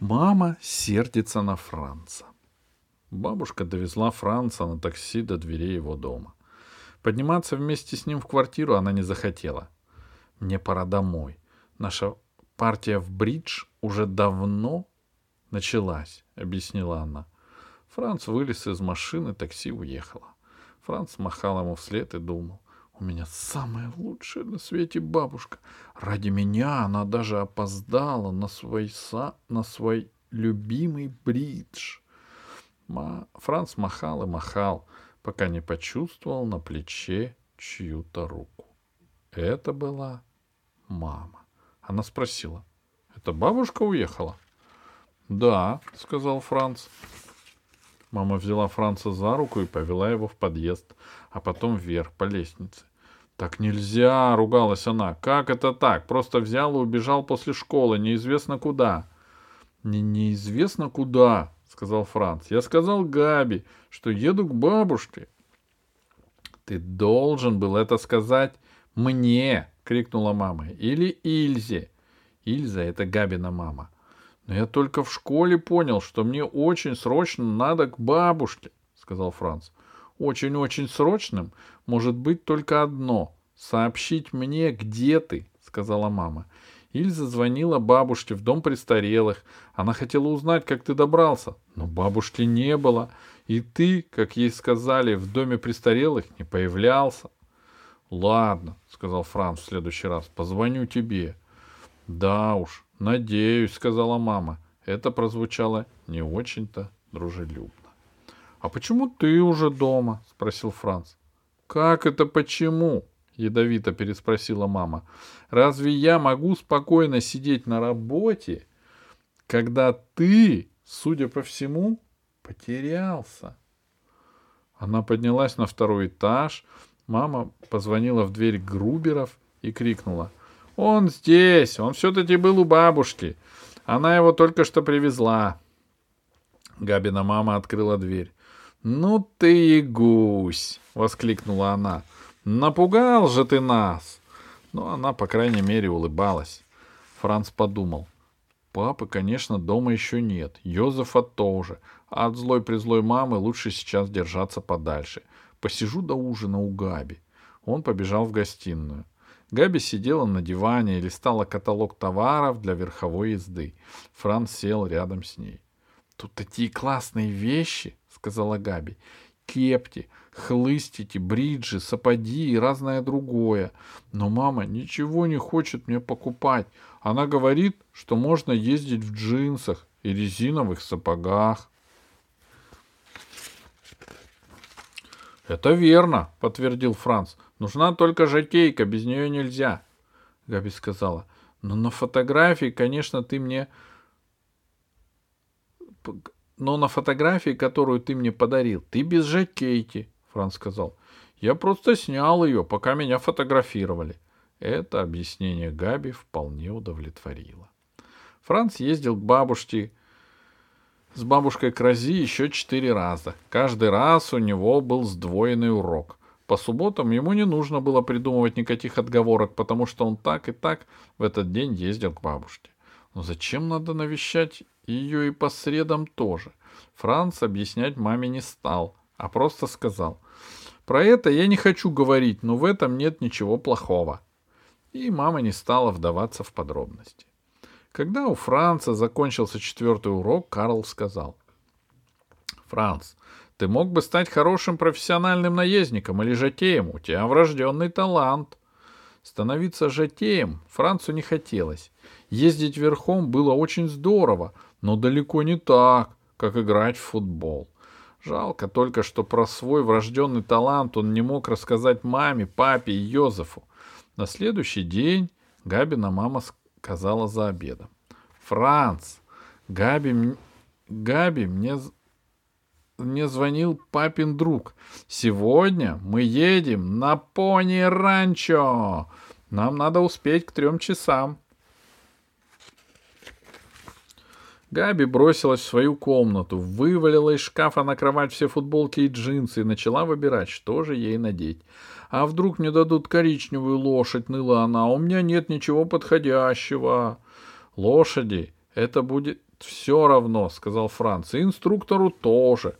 Мама сердится на Франца. Бабушка довезла Франца на такси до дверей его дома. Подниматься вместе с ним в квартиру она не захотела. «Мне пора домой. Наша партия в бридж уже давно началась», — объяснила она. Франц вылез из машины, такси уехало. Франц махал ему вслед и думал. У меня самая лучшая на свете бабушка. Ради меня она даже опоздала на свой, са... на свой любимый бридж. Ма... Франц махал и махал, пока не почувствовал на плече чью-то руку. Это была мама. Она спросила, «Это бабушка уехала?» «Да», — сказал Франц. Мама взяла Франца за руку и повела его в подъезд, а потом вверх по лестнице. «Так нельзя!» — ругалась она. «Как это так? Просто взял и убежал после школы, неизвестно куда». «Не неизвестно куда», — сказал Франц. «Я сказал Габи, что еду к бабушке». «Ты должен был это сказать мне!» — крикнула мама. «Или Ильзе!» Ильза — это Габина мама. «Но я только в школе понял, что мне очень срочно надо к бабушке», — сказал Франц. Очень-очень срочным может быть только одно — сообщить мне, где ты, — сказала мама. Ильза звонила бабушке в дом престарелых. Она хотела узнать, как ты добрался, но бабушки не было, и ты, как ей сказали, в доме престарелых не появлялся. — Ладно, — сказал Франц в следующий раз, — позвоню тебе. — Да уж, надеюсь, — сказала мама. Это прозвучало не очень-то дружелюбно. — А почему ты уже дома? — спросил Франц. — Как это почему? — ядовито переспросила мама. — Разве я могу спокойно сидеть на работе, когда ты, судя по всему, потерялся? Она поднялась на второй этаж. Мама позвонила в дверь Груберов и крикнула. — Он здесь! Он все-таки был у бабушки. Она его только что привезла. Габина мама открыла дверь. «Ну ты и гусь!» — воскликнула она. «Напугал же ты нас!» Но она, по крайней мере, улыбалась. Франц подумал. Папы, конечно, дома еще нет. Йозефа тоже. А от злой-призлой мамы лучше сейчас держаться подальше. Посижу до ужина у Габи. Он побежал в гостиную. Габи сидела на диване и листала каталог товаров для верховой езды. Франц сел рядом с ней. «Тут такие классные вещи!» — сказала Габи. «Кепти, хлыстики, бриджи, сапоги и разное другое. Но мама ничего не хочет мне покупать. Она говорит, что можно ездить в джинсах и резиновых сапогах». «Это верно», — подтвердил Франц. «Нужна только жакейка, без нее нельзя». Габи сказала. «Но на фотографии, конечно, ты мне но на фотографии, которую ты мне подарил, ты без жакейки, Франц сказал. Я просто снял ее, пока меня фотографировали. Это объяснение Габи вполне удовлетворило. Франц ездил к бабушке с бабушкой к Рози еще четыре раза. Каждый раз у него был сдвоенный урок. По субботам ему не нужно было придумывать никаких отговорок, потому что он так и так в этот день ездил к бабушке. Но зачем надо навещать ее и по средам тоже. Франц объяснять маме не стал, а просто сказал. Про это я не хочу говорить, но в этом нет ничего плохого. И мама не стала вдаваться в подробности. Когда у Франца закончился четвертый урок, Карл сказал. «Франц, ты мог бы стать хорошим профессиональным наездником или жатеем, у тебя врожденный талант». Становиться жатеем Францу не хотелось. Ездить верхом было очень здорово, но далеко не так, как играть в футбол. Жалко только, что про свой врожденный талант он не мог рассказать маме, папе и Йозефу. На следующий день Габина мама сказала за обедом. «Франц, Габи, Габи мне, мне звонил папин друг. Сегодня мы едем на пони-ранчо. Нам надо успеть к трем часам». Габи бросилась в свою комнату, вывалила из шкафа на кровать все футболки и джинсы и начала выбирать, что же ей надеть. «А вдруг мне дадут коричневую лошадь?» — ныла она. «У меня нет ничего подходящего». «Лошади — это будет все равно, сказал Франц. И инструктору тоже.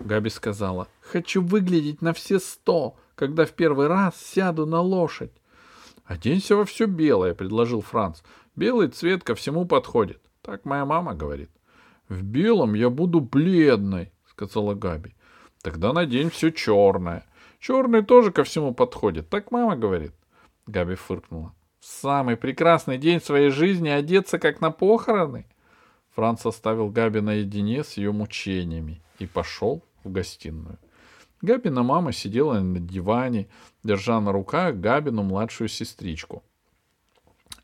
Габи сказала, хочу выглядеть на все сто, когда в первый раз сяду на лошадь. Оденься во все белое, предложил Франц. Белый цвет ко всему подходит. Так моя мама говорит. В белом я буду бледной, сказала Габи. Тогда надень все черное. Черный тоже ко всему подходит. Так мама говорит. Габи фыркнула. В самый прекрасный день своей жизни одеться как на похороны. Франц оставил Габи наедине с ее мучениями и пошел в гостиную. Габина мама сидела на диване, держа на руках Габину младшую сестричку.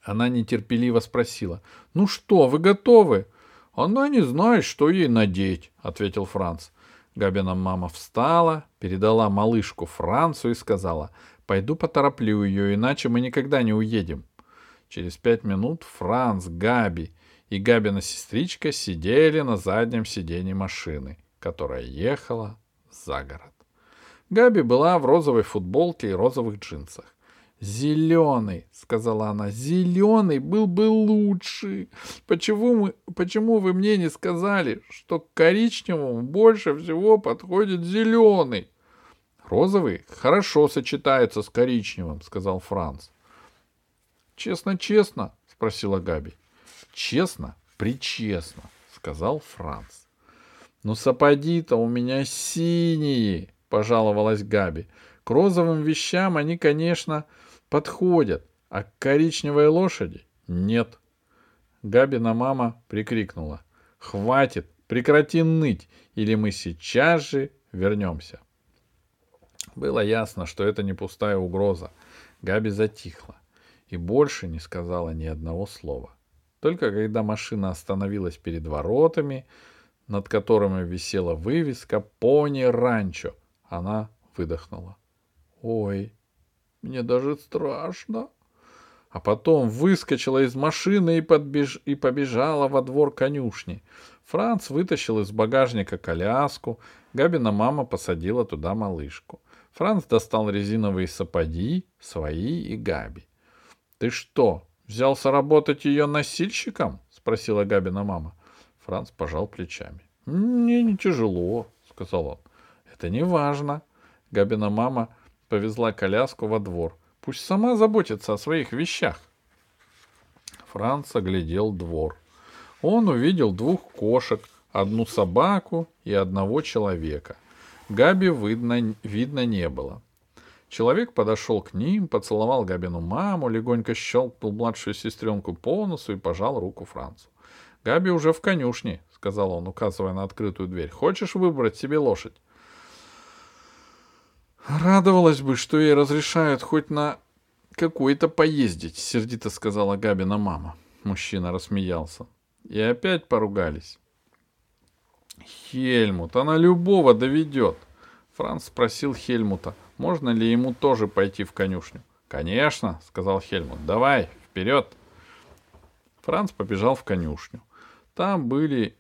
Она нетерпеливо спросила, «Ну что, вы готовы?» «Она не знает, что ей надеть», — ответил Франц. Габина мама встала, передала малышку Францу и сказала, «Пойду потороплю ее, иначе мы никогда не уедем». Через пять минут Франц, Габи и Габина сестричка сидели на заднем сиденье машины, которая ехала за город. Габи была в розовой футболке и розовых джинсах. «Зеленый», — сказала она, — «зеленый был бы лучше. Почему, мы, почему вы мне не сказали, что к коричневому больше всего подходит зеленый?» «Розовый хорошо сочетается с коричневым», — сказал Франц. «Честно-честно?» — спросила Габи. «Честно, причестно», — сказал Франц. «Ну, сапоги-то у меня синие», — пожаловалась Габи. «К розовым вещам они, конечно, подходят, а коричневой лошади нет». Габина мама прикрикнула. «Хватит, прекрати ныть, или мы сейчас же вернемся». Было ясно, что это не пустая угроза. Габи затихла и больше не сказала ни одного слова. Только когда машина остановилась перед воротами, над которыми висела вывеска «Пони Ранчо», она выдохнула. «Ой, мне даже страшно». А потом выскочила из машины и, подбеж... и побежала во двор конюшни. Франц вытащил из багажника коляску, Габина мама посадила туда малышку. Франц достал резиновые сапоги, свои и Габи. — Ты что, взялся работать ее носильщиком? — спросила Габина мама. Франц пожал плечами. — Мне не тяжело, — сказал он. — Это не важно. Габина мама повезла коляску во двор. Пусть сама заботится о своих вещах. Франц оглядел двор. Он увидел двух кошек, одну собаку и одного человека. Габи видно, видно не было. Человек подошел к ним, поцеловал Габину маму, легонько щелкнул младшую сестренку по носу и пожал руку Францу. — Габи уже в конюшне, — сказал он, указывая на открытую дверь. — Хочешь выбрать себе лошадь? Радовалась бы, что ей разрешают хоть на какой-то поездить, — сердито сказала Габина мама. Мужчина рассмеялся. И опять поругались. Хельмут, она любого доведет. Франц спросил Хельмута — можно ли ему тоже пойти в конюшню? Конечно, сказал Хельмут. Давай, вперед. Франц побежал в конюшню. Там были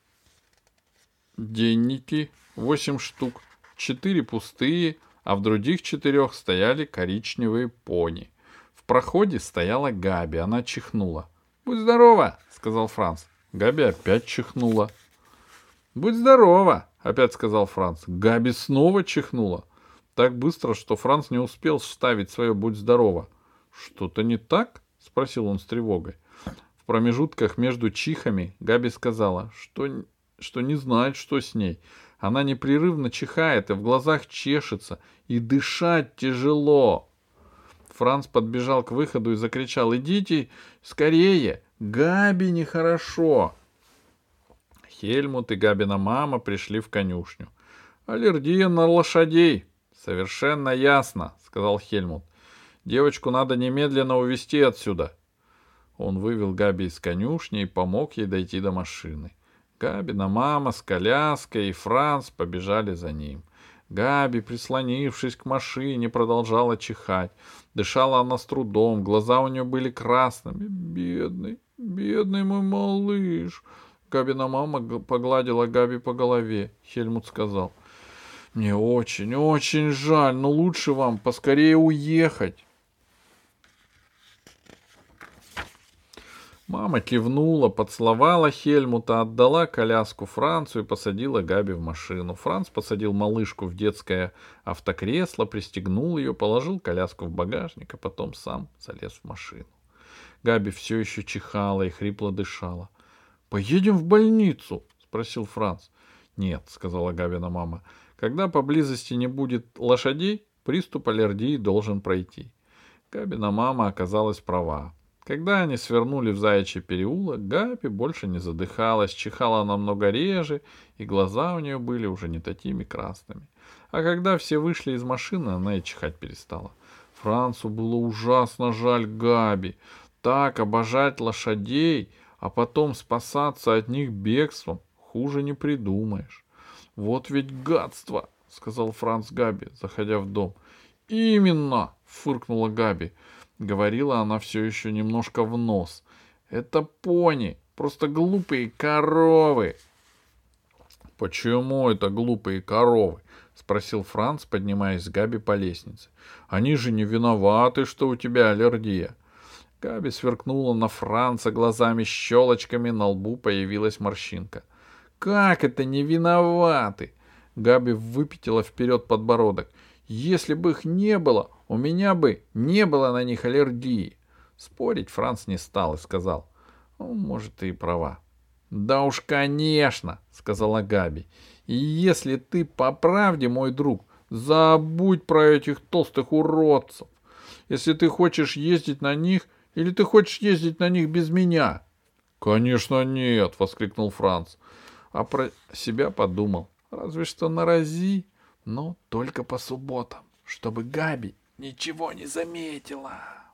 денники, восемь штук, четыре пустые, а в других четырех стояли коричневые пони. В проходе стояла Габи, она чихнула. «Будь здорова!» — сказал Франц. Габи опять чихнула. «Будь здорова!» — опять сказал Франц. Габи снова чихнула так быстро, что Франц не успел вставить свое «будь здорово». «Что-то не так?» — спросил он с тревогой. В промежутках между чихами Габи сказала, что, что не знает, что с ней. Она непрерывно чихает и в глазах чешется, и дышать тяжело. Франц подбежал к выходу и закричал «Идите скорее! Габи нехорошо!» Хельмут и Габина мама пришли в конюшню. «Аллергия на лошадей!» Совершенно ясно, сказал Хельмут. Девочку надо немедленно увезти отсюда. Он вывел Габи из конюшни и помог ей дойти до машины. Габина мама с коляской и Франц побежали за ним. Габи, прислонившись к машине, продолжала чихать. Дышала она с трудом, глаза у нее были красными. «Бедный, бедный мой малыш!» Габина мама погладила Габи по голове. Хельмут сказал — мне очень, очень жаль, но лучше вам поскорее уехать. Мама кивнула, поцеловала Хельмута, отдала коляску Францу и посадила Габи в машину. Франц посадил малышку в детское автокресло, пристегнул ее, положил коляску в багажник, а потом сам залез в машину. Габи все еще чихала и хрипло дышала. «Поедем в больницу?» — спросил Франц. «Нет», — сказала Габина мама. «Когда поблизости не будет лошадей, приступ аллергии должен пройти». Габина мама оказалась права. Когда они свернули в заячий переулок, Габи больше не задыхалась, чихала намного реже, и глаза у нее были уже не такими красными. А когда все вышли из машины, она и чихать перестала. Францу было ужасно жаль Габи. Так обожать лошадей, а потом спасаться от них бегством, хуже не придумаешь. Вот ведь гадство, сказал Франц Габи, заходя в дом. Именно, фыркнула Габи. Говорила она все еще немножко в нос. Это пони, просто глупые коровы. Почему это глупые коровы? спросил Франц, поднимаясь с Габи по лестнице. Они же не виноваты, что у тебя аллергия. Габи сверкнула на Франца глазами-щелочками, на лбу появилась морщинка. «Как это не виноваты?» Габи выпятила вперед подбородок. «Если бы их не было, у меня бы не было на них аллергии. Спорить Франц не стал и сказал. Ну, может, ты и права. Да уж, конечно, сказала Габи. И если ты по правде, мой друг, забудь про этих толстых уродцев. Если ты хочешь ездить на них, или ты хочешь ездить на них без меня? Конечно, нет, воскликнул Франц. А про себя подумал. Разве что на рази, но только по субботам, чтобы Габи ничего не заметила.